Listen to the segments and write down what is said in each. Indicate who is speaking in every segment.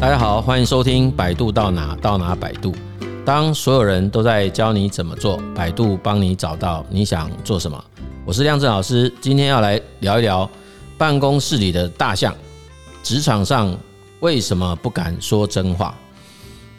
Speaker 1: 大家好，欢迎收听《百度到哪到哪百度》。当所有人都在教你怎么做，百度帮你找到你想做什么。我是亮正老师，今天要来聊一聊办公室里的大象，职场上为什么不敢说真话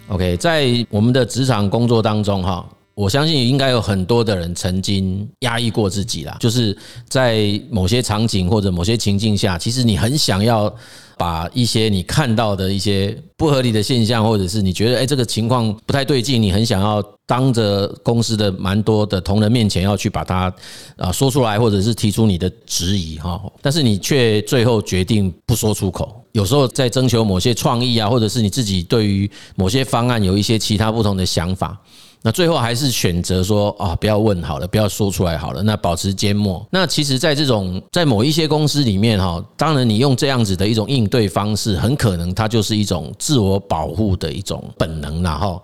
Speaker 1: ？OK，在我们的职场工作当中，哈。我相信应该有很多的人曾经压抑过自己啦，就是在某些场景或者某些情境下，其实你很想要把一些你看到的一些不合理的现象，或者是你觉得诶这个情况不太对劲，你很想要当着公司的蛮多的同仁面前要去把它啊说出来，或者是提出你的质疑哈，但是你却最后决定不说出口。有时候在征求某些创意啊，或者是你自己对于某些方案有一些其他不同的想法。那最后还是选择说啊，不要问好了，不要说出来好了。那保持缄默。那其实，在这种在某一些公司里面哈，当然你用这样子的一种应对方式，很可能它就是一种自我保护的一种本能了哈。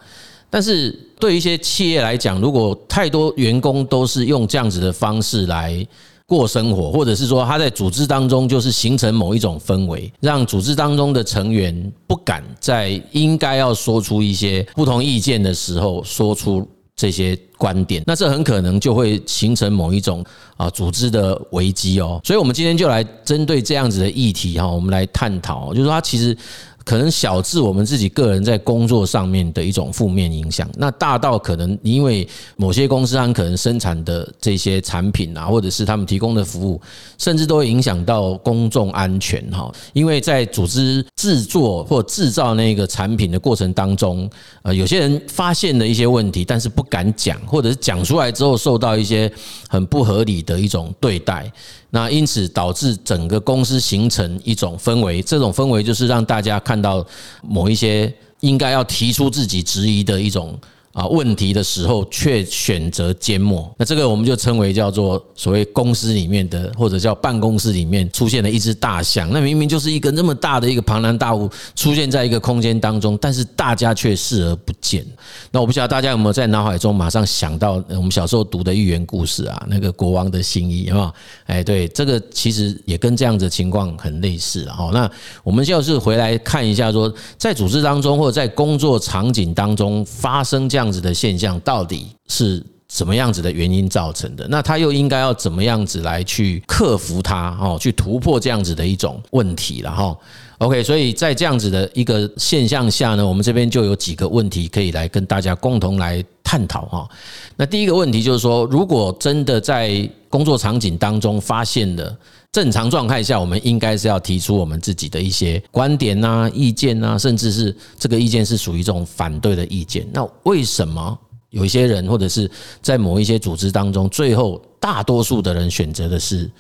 Speaker 1: 但是对一些企业来讲，如果太多员工都是用这样子的方式来。过生活，或者是说他在组织当中就是形成某一种氛围，让组织当中的成员不敢在应该要说出一些不同意见的时候说出这些观点，那这很可能就会形成某一种啊组织的危机哦。所以，我们今天就来针对这样子的议题哈，我们来探讨，就是说他其实。可能小至我们自己个人在工作上面的一种负面影响，那大到可能因为某些公司它可能生产的这些产品啊，或者是他们提供的服务，甚至都会影响到公众安全哈。因为在组织制作或制造那个产品的过程当中，呃，有些人发现了一些问题，但是不敢讲，或者是讲出来之后受到一些很不合理的一种对待。那因此导致整个公司形成一种氛围，这种氛围就是让大家看到某一些应该要提出自己质疑的一种。啊，问题的时候却选择缄默，那这个我们就称为叫做所谓公司里面的，或者叫办公室里面出现了一只大象。那明明就是一个那么大的一个庞然大物出现在一个空间当中，但是大家却视而不见。那我不晓得大家有没有在脑海中马上想到我们小时候读的寓言故事啊，那个国王的新衣，有没有？哎，对，这个其实也跟这样的情况很类似哈。那我们就是回来看一下，说在组织当中或者在工作场景当中发生这样。样子的现象到底是什么样子的原因造成的？那他又应该要怎么样子来去克服它？哦，去突破这样子的一种问题了哈。OK，所以在这样子的一个现象下呢，我们这边就有几个问题可以来跟大家共同来探讨哈。那第一个问题就是说，如果真的在工作场景当中发现了正常状态下，我们应该是要提出我们自己的一些观点呐、意见呐，甚至是这个意见是属于这种反对的意见。那为什么有一些人或者是在某一些组织当中，最后大多数的人选择的是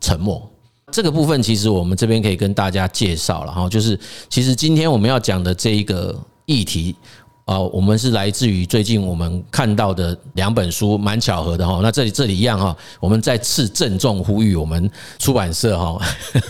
Speaker 1: 沉默？这个部分其实我们这边可以跟大家介绍了哈，就是其实今天我们要讲的这一个议题。啊，我们是来自于最近我们看到的两本书，蛮巧合的哈。那这里这里一样哈，我们再次郑重呼吁我们出版社哈，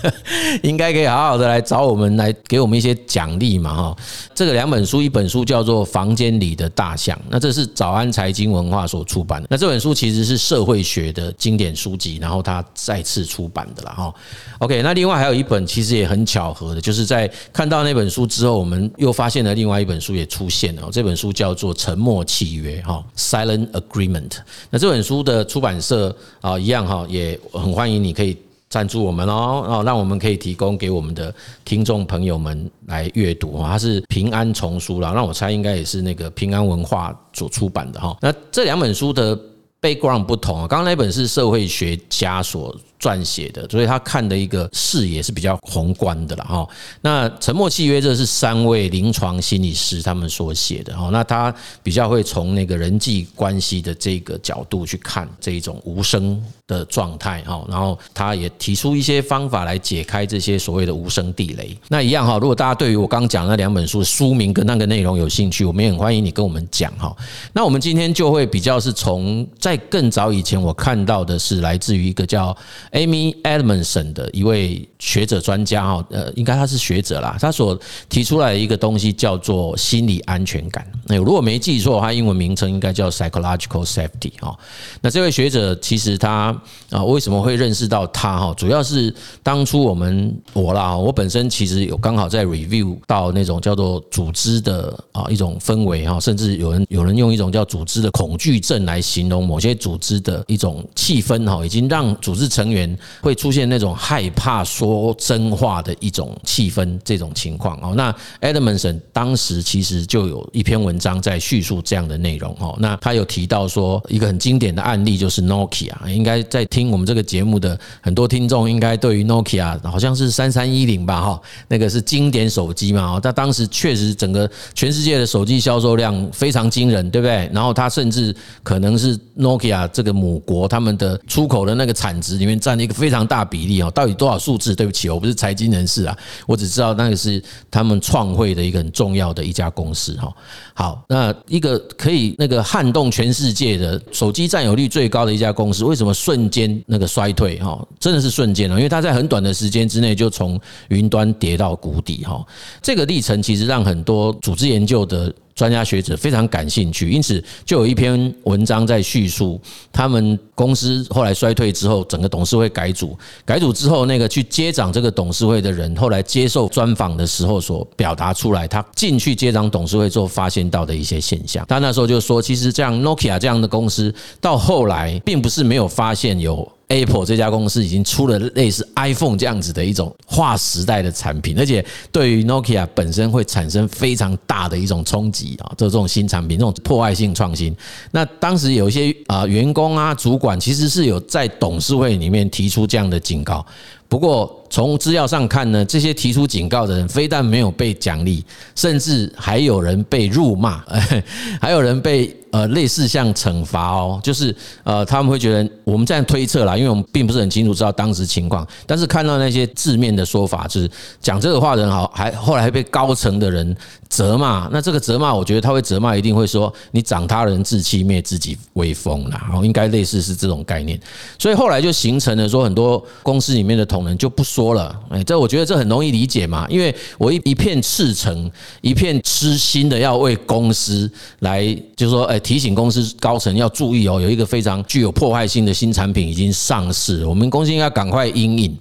Speaker 1: 应该可以好好的来找我们来给我们一些奖励嘛哈。这个两本书，一本书叫做《房间里的大象》，那这是早安财经文化所出版的。那这本书其实是社会学的经典书籍，然后它再次出版的了哈。OK，那另外还有一本其实也很巧合的，就是在看到那本书之后，我们又发现了另外一本书也出现了。这本书叫做《沉默契约》哈，Silent Agreement。那这本书的出版社啊，一样哈，也很欢迎你可以赞助我们哦，哦，让我们可以提供给我们的听众朋友们来阅读哈。它是平安丛书啦，那我猜应该也是那个平安文化所出版的哈。那这两本书的 background 不同啊，刚刚那本是社会学家所撰写的，所以他看的一个视野是比较宏观的了哈。那沉默契约这是三位临床心理师他们所写的哈。那他比较会从那个人际关系的这个角度去看这一种无声的状态哈。然后他也提出一些方法来解开这些所谓的无声地雷。那一样哈，如果大家对于我刚讲那两本书书名跟那个内容有兴趣，我们也很欢迎你跟我们讲哈。那我们今天就会比较是从在更早以前我看到的是来自于一个叫 Amy Edmondson 的一位学者专家哈，呃，应该他是学者啦，他所提出来的一个东西叫做心理安全感。那如果没记错的话，英文名称应该叫 psychological safety 哈。那这位学者其实他啊，为什么会认识到他哈？主要是当初我们我啦，我本身其实有刚好在 review 到那种叫做组织的啊一种氛围哈，甚至有人有人用一种叫组织的恐惧症来形容某些组织的一种气氛哈，已经让组织成员会出现那种害怕说真话的一种气氛，这种情况哦。那 Edmondson 当时其实就有一篇文章在叙述这样的内容哦。那他有提到说一个很经典的案例就是 Nokia，应该在听我们这个节目的很多听众应该对于 Nokia 好像是三三一零吧哈，那个是经典手机嘛。哦，他当时确实整个全世界的手机销售量非常惊人，对不对？然后他甚至可能是 Nokia 这个母国他们的出口的那个产值里面占占了一个非常大比例哦。到底多少数字？对不起，我不是财经人士啊，我只知道那个是他们创汇的一个很重要的一家公司哈。好，那一个可以那个撼动全世界的手机占有率最高的一家公司，为什么瞬间那个衰退哈？真的是瞬间哦，因为它在很短的时间之内就从云端跌到谷底哈。这个历程其实让很多组织研究的。专家学者非常感兴趣，因此就有一篇文章在叙述他们公司后来衰退之后，整个董事会改组，改组之后那个去接掌这个董事会的人，后来接受专访的时候所表达出来，他进去接掌董事会之后发现到的一些现象。他那时候就说，其实这样 Nokia 这样的公司到后来并不是没有发现有。Apple 这家公司已经出了类似 iPhone 这样子的一种划时代的产品，而且对于 Nokia 本身会产生非常大的一种冲击啊！这种新产品，这种破坏性创新。那当时有一些啊员工啊主管其实是有在董事会里面提出这样的警告。不过从资料上看呢，这些提出警告的人非但没有被奖励，甚至还有人被辱骂，还有人被呃类似像惩罚哦，就是呃他们会觉得我们这样推测啦，因为我们并不是很清楚知道当时情况，但是看到那些字面的说法，就是讲这个话的人好，还后来还被高层的人责骂。那这个责骂，我觉得他会责骂，一定会说你长他人志气，灭自己威风啦，然后应该类似是这种概念。所以后来就形成了说很多公司里面的同仁。就不说了，哎，这我觉得这很容易理解嘛，因为我一一片赤诚，一片痴心的要为公司来，就是说，哎，提醒公司高层要注意哦，有一个非常具有破坏性的新产品已经上市，我们公司应该赶快应应。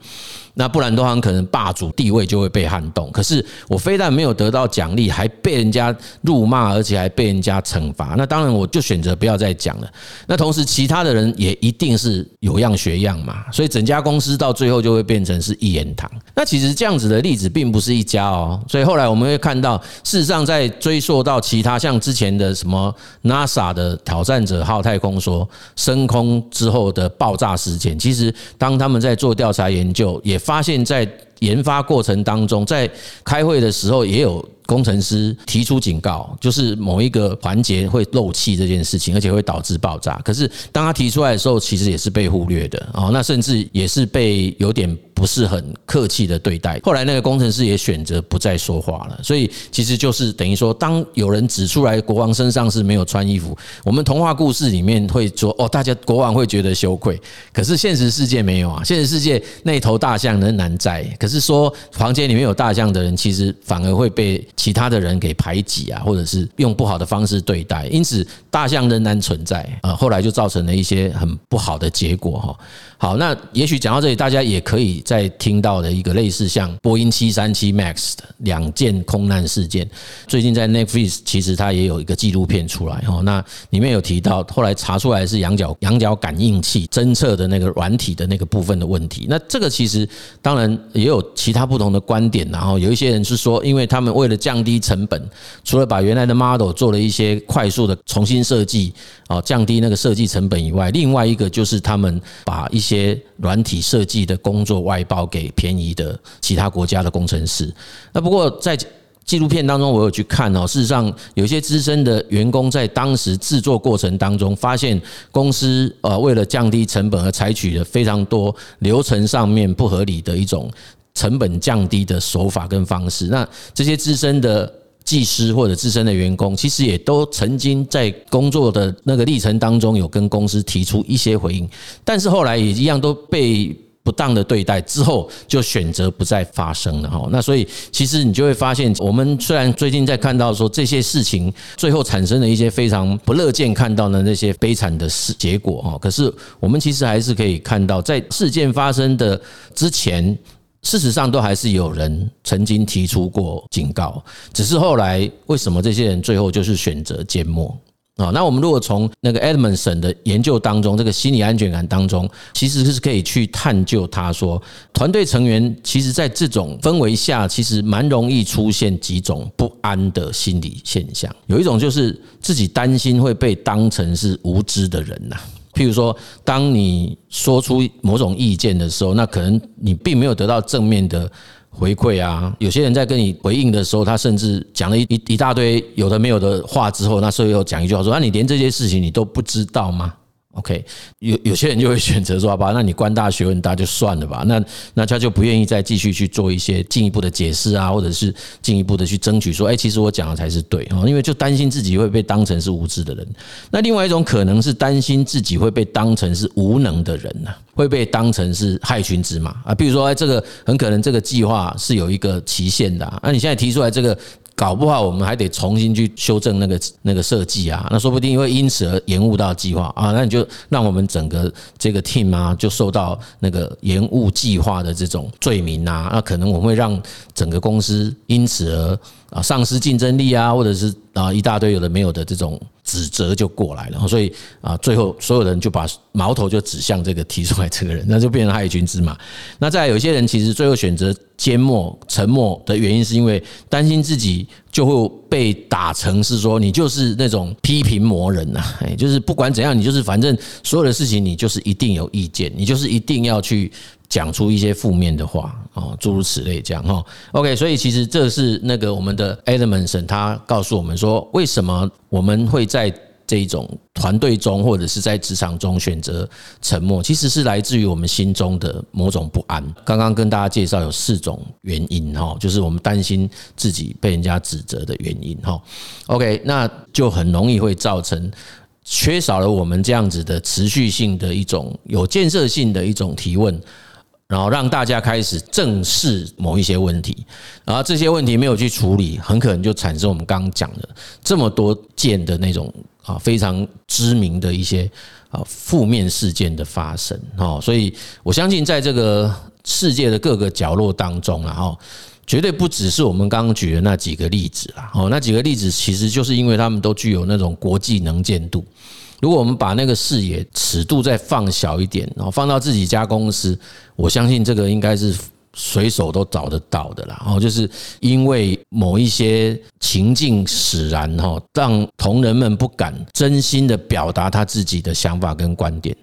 Speaker 1: 那不然的话，可能霸主地位就会被撼动。可是我非但没有得到奖励，还被人家辱骂，而且还被人家惩罚。那当然，我就选择不要再讲了。那同时，其他的人也一定是有样学样嘛。所以整家公司到最后就会变成是一言堂。那其实这样子的例子并不是一家哦。所以后来我们会看到，事实上在追溯到其他像之前的什么 NASA 的挑战者号太空梭升空之后的爆炸事件，其实当他们在做调查研究也。发现，在研发过程当中，在开会的时候，也有工程师提出警告，就是某一个环节会漏气这件事情，而且会导致爆炸。可是当他提出来的时候，其实也是被忽略的哦。那甚至也是被有点。不是很客气的对待。后来那个工程师也选择不再说话了。所以其实就是等于说，当有人指出来国王身上是没有穿衣服，我们童话故事里面会说哦，大家国王会觉得羞愧。可是现实世界没有啊，现实世界那头大象仍然在。可是说房间里面有大象的人，其实反而会被其他的人给排挤啊，或者是用不好的方式对待。因此大象仍然存在啊。后来就造成了一些很不好的结果哈。好，那也许讲到这里，大家也可以。在听到的一个类似像波音七三七 MAX 的两件空难事件，最近在 Netflix 其实它也有一个纪录片出来哦，那里面有提到后来查出来是羊角羊角感应器侦测的那个软体的那个部分的问题。那这个其实当然也有其他不同的观点，然后有一些人是说，因为他们为了降低成本，除了把原来的 model 做了一些快速的重新设计啊，降低那个设计成本以外，另外一个就是他们把一些些软体设计的工作。外包给便宜的其他国家的工程师。那不过在纪录片当中，我有去看哦。事实上，有些资深的员工在当时制作过程当中，发现公司呃为了降低成本而采取了非常多流程上面不合理的一种成本降低的手法跟方式。那这些资深的技师或者资深的员工，其实也都曾经在工作的那个历程当中有跟公司提出一些回应，但是后来也一样都被。不当的对待之后，就选择不再发生了哈。那所以其实你就会发现，我们虽然最近在看到说这些事情最后产生了一些非常不乐见看到的那些悲惨的事结果哈，可是我们其实还是可以看到，在事件发生的之前，事实上都还是有人曾经提出过警告，只是后来为什么这些人最后就是选择缄默？啊，那我们如果从那个 Edmondson 的研究当中，这个心理安全感当中，其实是可以去探究他说，团队成员其实在这种氛围下，其实蛮容易出现几种不安的心理现象。有一种就是自己担心会被当成是无知的人呐，譬如说，当你说出某种意见的时候，那可能你并没有得到正面的。回馈啊，有些人在跟你回应的时候，他甚至讲了一一大堆有的没有的话之后，那时候又讲一句话说：“那你连这些事情你都不知道吗？” OK，有有些人就会选择说：“好吧，那你官大学问大就算了吧。”那那他就不愿意再继续去做一些进一步的解释啊，或者是进一步的去争取说：“哎，其实我讲的才是对啊。”因为就担心自己会被当成是无知的人。那另外一种可能是担心自己会被当成是无能的人呢，会被当成是害群之马啊。比如说，哎，这个很可能这个计划是有一个期限的，那你现在提出来这个。搞不好我们还得重新去修正那个那个设计啊，那说不定会因此而延误到计划啊，那你就让我们整个这个 team 啊就受到那个延误计划的这种罪名啊，那可能我们会让整个公司因此而啊丧失竞争力啊，或者是啊一大堆有的没有的这种。指责就过来了，所以啊，最后所有人就把矛头就指向这个提出来这个人，那就变成害群之马。那再有些人其实最后选择缄默、沉默的原因，是因为担心自己就会被打成是说你就是那种批评魔人呐，就是不管怎样，你就是反正所有的事情你就是一定有意见，你就是一定要去。讲出一些负面的话哦，诸如此类这样哈。OK，所以其实这是那个我们的 Edmondson 他告诉我们说，为什么我们会在这一种团队中或者是在职场中选择沉默，其实是来自于我们心中的某种不安。刚刚跟大家介绍有四种原因哈，就是我们担心自己被人家指责的原因哈。OK，那就很容易会造成缺少了我们这样子的持续性的一种有建设性的一种提问。然后让大家开始正视某一些问题，然后这些问题没有去处理，很可能就产生我们刚刚讲的这么多件的那种啊非常知名的一些啊负面事件的发生哦，所以我相信在这个世界的各个角落当中啊，哈，绝对不只是我们刚刚举的那几个例子啦，哦，那几个例子其实就是因为他们都具有那种国际能见度。如果我们把那个视野尺度再放小一点，然后放到自己家公司，我相信这个应该是随手都找得到的啦。哦，就是因为某一些情境使然哈，让同仁们不敢真心的表达他自己的想法跟观点，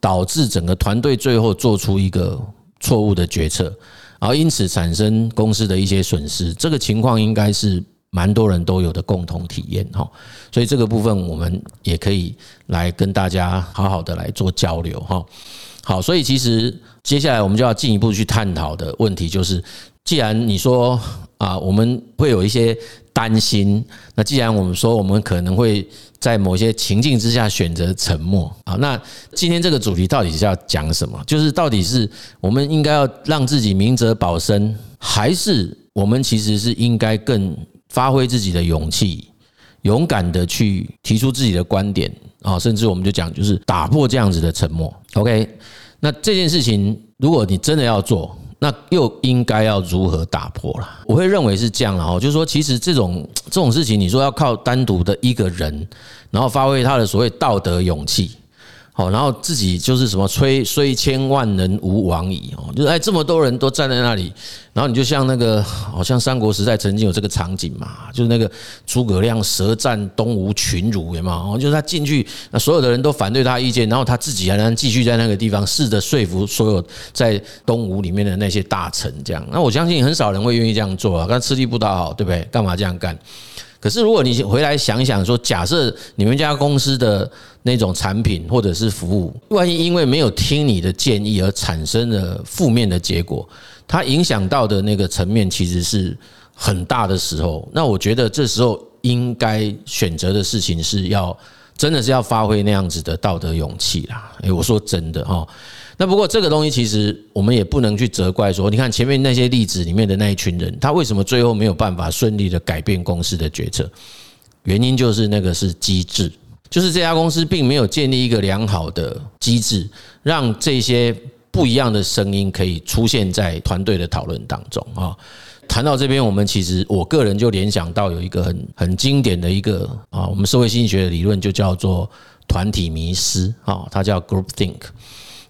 Speaker 1: 导致整个团队最后做出一个错误的决策，然后因此产生公司的一些损失。这个情况应该是。蛮多人都有的共同体验哈，所以这个部分我们也可以来跟大家好好的来做交流哈。好，所以其实接下来我们就要进一步去探讨的问题就是，既然你说啊，我们会有一些担心，那既然我们说我们可能会在某些情境之下选择沉默啊，那今天这个主题到底是要讲什么？就是到底是我们应该要让自己明哲保身，还是我们其实是应该更发挥自己的勇气，勇敢的去提出自己的观点啊，甚至我们就讲，就是打破这样子的沉默。OK，那这件事情，如果你真的要做，那又应该要如何打破了？我会认为是这样了哦，就是说，其实这种这种事情，你说要靠单独的一个人，然后发挥他的所谓道德勇气。好，然后自己就是什么虽虽千万人吾往矣哦，就是哎这么多人都站在那里，然后你就像那个好像三国时代曾经有这个场景嘛，就是那个诸葛亮舌战东吴群儒，有没有？哦，就是他进去，那所有的人都反对他意见，然后他自己还能继续在那个地方试着说服所有在东吴里面的那些大臣，这样。那我相信很少人会愿意这样做啊，他吃力不讨好，对不对？干嘛这样干？可是，如果你回来想想说，假设你们家公司的那种产品或者是服务，万一因为没有听你的建议而产生了负面的结果，它影响到的那个层面其实是很大的时候，那我觉得这时候应该选择的事情是要真的是要发挥那样子的道德勇气啦。诶，我说真的哈。那不过这个东西其实我们也不能去责怪说，你看前面那些例子里面的那一群人，他为什么最后没有办法顺利的改变公司的决策？原因就是那个是机制，就是这家公司并没有建立一个良好的机制，让这些不一样的声音可以出现在团队的讨论当中啊。谈到这边，我们其实我个人就联想到有一个很很经典的一个啊，我们社会心理学的理论就叫做团体迷失啊，它叫 Group Think。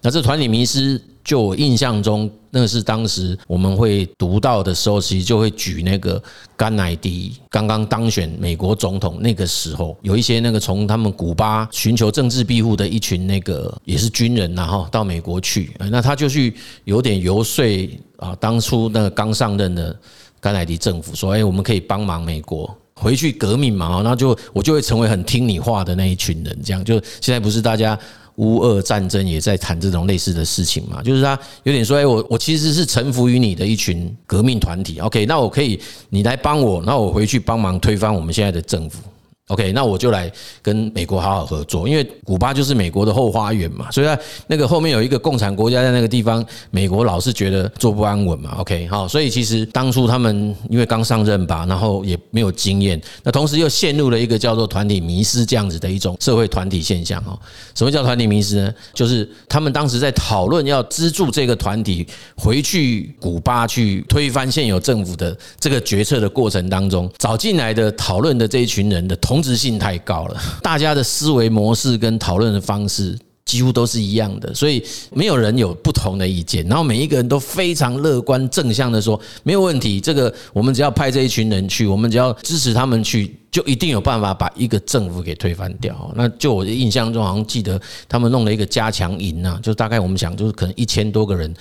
Speaker 1: 那这团体迷失，就我印象中，那是当时我们会读到的时候，其实就会举那个甘乃迪刚刚当选美国总统那个时候，有一些那个从他们古巴寻求政治庇护的一群那个也是军人然后到美国去，那他就去有点游说啊，当初那个刚上任的甘乃迪政府说，哎，我们可以帮忙美国回去革命嘛，然后就我就会成为很听你话的那一群人，这样就现在不是大家。乌俄战争也在谈这种类似的事情嘛，就是他有点说，哎，我我其实是臣服于你的一群革命团体，OK，那我可以你来帮我，那我回去帮忙推翻我们现在的政府。OK，那我就来跟美国好好合作，因为古巴就是美国的后花园嘛，所以那个后面有一个共产国家在那个地方，美国老是觉得坐不安稳嘛。OK，好，所以其实当初他们因为刚上任吧，然后也没有经验，那同时又陷入了一个叫做团体迷失这样子的一种社会团体现象哦。什么叫团体迷失呢？就是他们当时在讨论要资助这个团体回去古巴去推翻现有政府的这个决策的过程当中，找进来的讨论的这一群人的同。同质性太高了，大家的思维模式跟讨论的方式几乎都是一样的，所以没有人有不同的意见。然后每一个人都非常乐观正向的说，没有问题。这个我们只要派这一群人去，我们只要支持他们去，就一定有办法把一个政府给推翻掉。那就我的印象中，好像记得他们弄了一个加强营啊，就大概我们想就是可能一千多个人，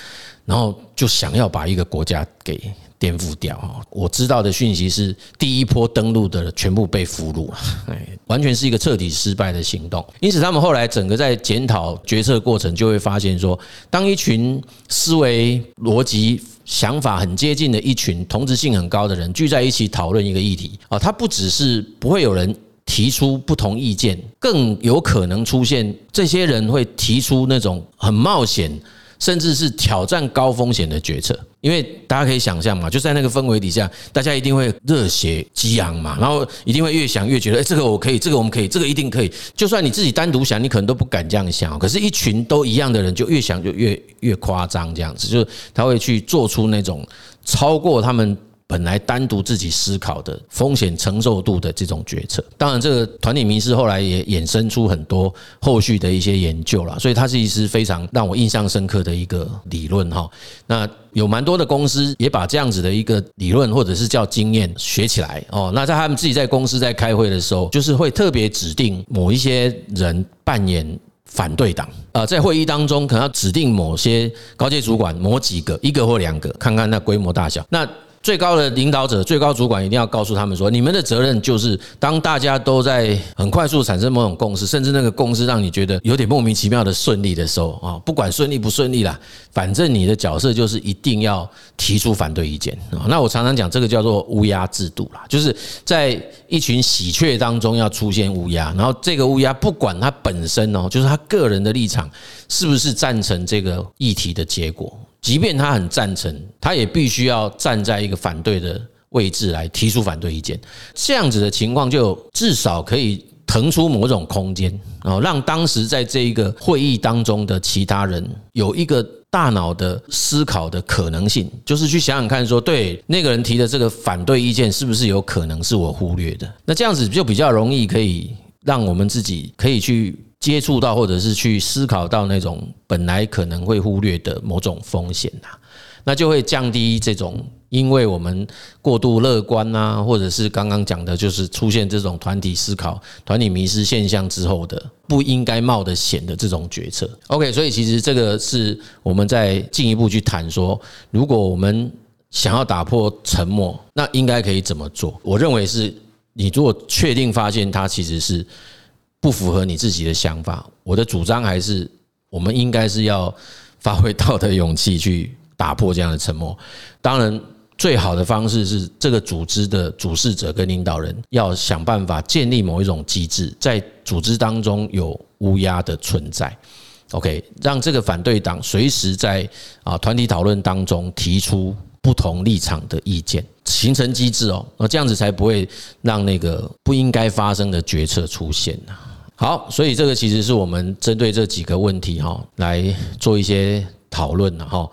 Speaker 1: 然后就想要把一个国家给。颠覆掉哈！我知道的讯息是，第一波登陆的全部被俘虏，哎，完全是一个彻底失败的行动。因此，他们后来整个在检讨决策过程，就会发现说，当一群思维逻辑想法很接近的一群同质性很高的人聚在一起讨论一个议题啊，他不只是不会有人提出不同意见，更有可能出现这些人会提出那种很冒险。甚至是挑战高风险的决策，因为大家可以想象嘛，就在那个氛围底下，大家一定会热血激昂嘛，然后一定会越想越觉得，哎，这个我可以，这个我们可以，这个一定可以。就算你自己单独想，你可能都不敢这样想，可是，一群都一样的人，就越想就越越夸张，这样子，就是他会去做出那种超过他们。本来单独自己思考的风险承受度的这种决策，当然这个团体迷思后来也衍生出很多后续的一些研究了，所以它是一支非常让我印象深刻的一个理论哈。那有蛮多的公司也把这样子的一个理论或者是叫经验学起来哦。那在他们自己在公司在开会的时候，就是会特别指定某一些人扮演反对党啊，在会议当中可能要指定某些高阶主管某几个，一个或两个，看看那规模大小那。最高的领导者、最高主管一定要告诉他们说：你们的责任就是，当大家都在很快速产生某种共识，甚至那个共识让你觉得有点莫名其妙的顺利的时候啊，不管顺利不顺利啦，反正你的角色就是一定要提出反对意见啊。那我常常讲这个叫做乌鸦制度啦，就是在一群喜鹊当中要出现乌鸦，然后这个乌鸦不管他本身哦，就是他个人的立场是不是赞成这个议题的结果。即便他很赞成，他也必须要站在一个反对的位置来提出反对意见。这样子的情况，就至少可以腾出某种空间，哦，让当时在这一个会议当中的其他人有一个大脑的思考的可能性，就是去想想看，说对那个人提的这个反对意见，是不是有可能是我忽略的？那这样子就比较容易可以让我们自己可以去。接触到或者是去思考到那种本来可能会忽略的某种风险呐，那就会降低这种因为我们过度乐观啊，或者是刚刚讲的，就是出现这种团体思考、团体迷失现象之后的不应该冒的险的这种决策。OK，所以其实这个是我们在进一步去谈说，如果我们想要打破沉默，那应该可以怎么做？我认为是你如果确定发现它其实是。不符合你自己的想法，我的主张还是，我们应该是要发挥道德勇气去打破这样的沉默。当然，最好的方式是这个组织的主事者跟领导人要想办法建立某一种机制，在组织当中有乌鸦的存在。OK，让这个反对党随时在啊团体讨论当中提出不同立场的意见，形成机制哦，那这样子才不会让那个不应该发生的决策出现呐。好，所以这个其实是我们针对这几个问题哈来做一些讨论的哈。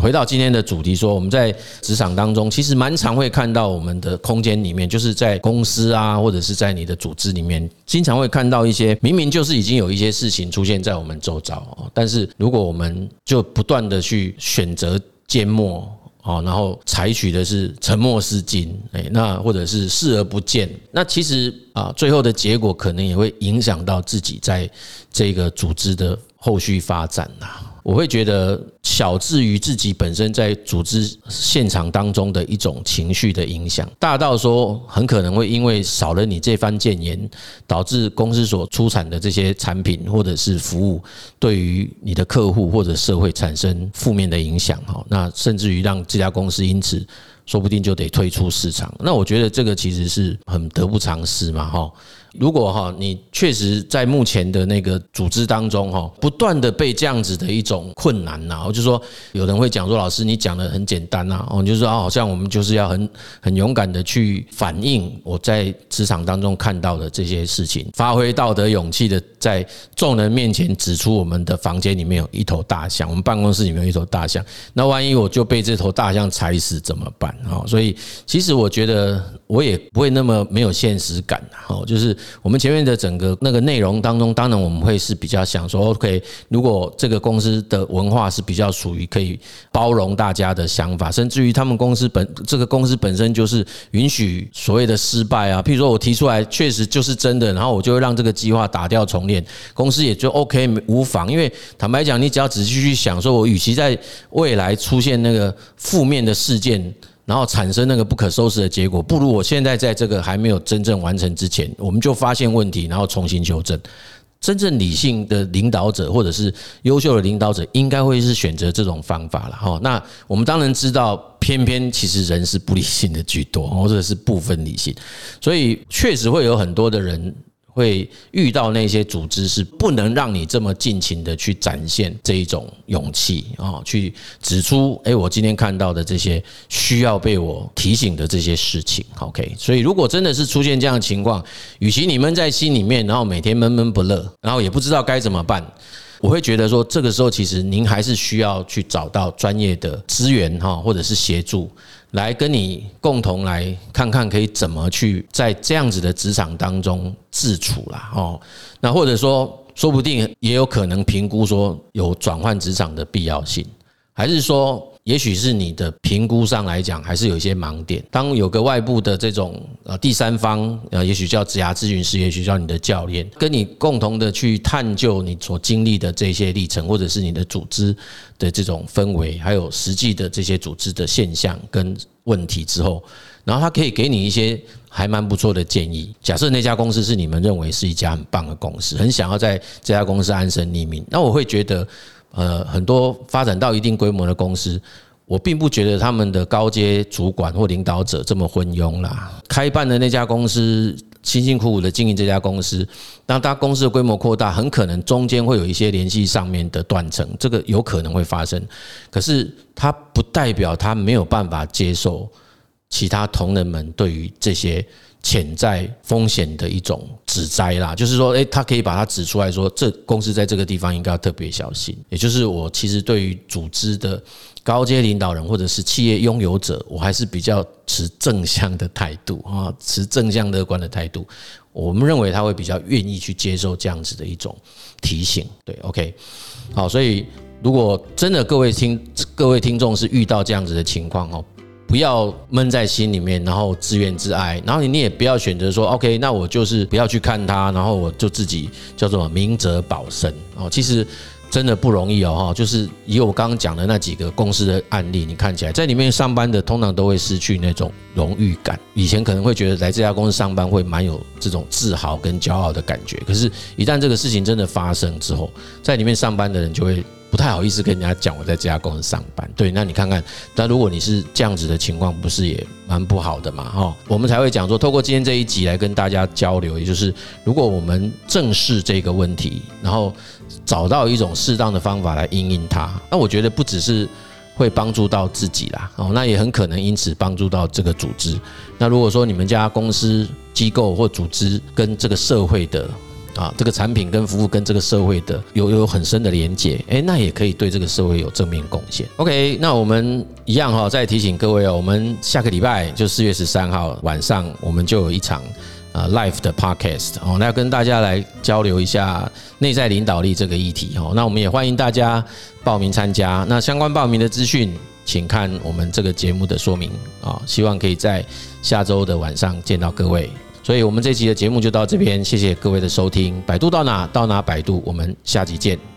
Speaker 1: 回到今天的主题，说我们在职场当中，其实蛮常会看到我们的空间里面，就是在公司啊，或者是在你的组织里面，经常会看到一些明明就是已经有一些事情出现在我们周遭，但是如果我们就不断的去选择缄默哦，然后采取的是沉默是金，哎，那或者是视而不见，那其实啊，最后的结果可能也会影响到自己在这个组织的后续发展呐。我会觉得小至于自己本身在组织现场当中的一种情绪的影响，大到说很可能会因为少了你这番谏言，导致公司所出产的这些产品或者是服务，对于你的客户或者社会产生负面的影响哈，那甚至于让这家公司因此说不定就得退出市场。那我觉得这个其实是很得不偿失嘛哈。如果哈，你确实在目前的那个组织当中哈，不断的被这样子的一种困难呐，我就说有人会讲说，老师你讲的很简单呐，哦，就是说啊，好像我们就是要很很勇敢的去反映我在职场当中看到的这些事情，发挥道德勇气的在众人面前指出我们的房间里面有一头大象，我们办公室里面有一头大象，那万一我就被这头大象踩死怎么办啊？所以其实我觉得我也不会那么没有现实感哦，就是。我们前面的整个那个内容当中，当然我们会是比较想说，OK，如果这个公司的文化是比较属于可以包容大家的想法，甚至于他们公司本这个公司本身就是允许所谓的失败啊，譬如说我提出来确实就是真的，然后我就会让这个计划打掉重练，公司也就 OK 无妨。因为坦白讲，你只要仔细去想，说我与其在未来出现那个负面的事件。然后产生那个不可收拾的结果，不如我现在在这个还没有真正完成之前，我们就发现问题，然后重新修正。真正理性的领导者，或者是优秀的领导者，应该会是选择这种方法了哈。那我们当然知道，偏偏其实人是不理性的居多，或者是部分理性，所以确实会有很多的人。会遇到那些组织是不能让你这么尽情的去展现这一种勇气啊，去指出诶，我今天看到的这些需要被我提醒的这些事情。OK，所以如果真的是出现这样的情况，与其你闷在心里面，然后每天闷闷不乐，然后也不知道该怎么办，我会觉得说，这个时候其实您还是需要去找到专业的资源哈，或者是协助。来跟你共同来看看，可以怎么去在这样子的职场当中自处啦。哦，那或者说，说不定也有可能评估说有转换职场的必要性，还是说？也许是你的评估上来讲，还是有一些盲点。当有个外部的这种呃第三方，呃，也许叫职涯咨询师，也许叫你的教练，跟你共同的去探究你所经历的这些历程，或者是你的组织的这种氛围，还有实际的这些组织的现象跟问题之后，然后他可以给你一些还蛮不错的建议。假设那家公司是你们认为是一家很棒的公司，很想要在这家公司安身立命，那我会觉得。呃，很多发展到一定规模的公司，我并不觉得他们的高阶主管或领导者这么昏庸啦。开办的那家公司，辛辛苦苦的经营这家公司，当他公司的规模扩大，很可能中间会有一些联系上面的断层，这个有可能会发生。可是，它不代表他没有办法接受其他同仁们对于这些。潜在风险的一种指摘啦，就是说，诶，他可以把它指出来说，这公司在这个地方应该要特别小心。也就是我其实对于组织的高阶领导人或者是企业拥有者，我还是比较持正向的态度啊，持正向乐观的态度。我们认为他会比较愿意去接受这样子的一种提醒。对，OK，好，所以如果真的各位听各位听众是遇到这样子的情况哦。不要闷在心里面，然后自怨自艾，然后你也不要选择说，OK，那我就是不要去看他，然后我就自己叫做明哲保身哦。其实真的不容易哦，哈，就是以我刚刚讲的那几个公司的案例，你看起来在里面上班的通常都会失去那种荣誉感。以前可能会觉得来这家公司上班会蛮有这种自豪跟骄傲的感觉，可是，一旦这个事情真的发生之后，在里面上班的人就会。不太好意思跟人家讲我在这家公司上班。对，那你看看，那如果你是这样子的情况，不是也蛮不好的嘛？哈，我们才会讲说，透过今天这一集来跟大家交流，也就是如果我们正视这个问题，然后找到一种适当的方法来应应它，那我觉得不只是。会帮助到自己啦，哦，那也很可能因此帮助到这个组织。那如果说你们家公司机构或组织跟这个社会的啊，这个产品跟服务跟这个社会的有有很深的连接，诶，那也可以对这个社会有正面贡献。OK，那我们一样哈，再提醒各位哦，我们下个礼拜就四月十三号晚上，我们就有一场。啊，Live 的 Podcast 哦，那要跟大家来交流一下内在领导力这个议题哦。那我们也欢迎大家报名参加。那相关报名的资讯，请看我们这个节目的说明啊。希望可以在下周的晚上见到各位。所以我们这期的节目就到这边，谢谢各位的收听。百度到哪到哪百度，我们下集见。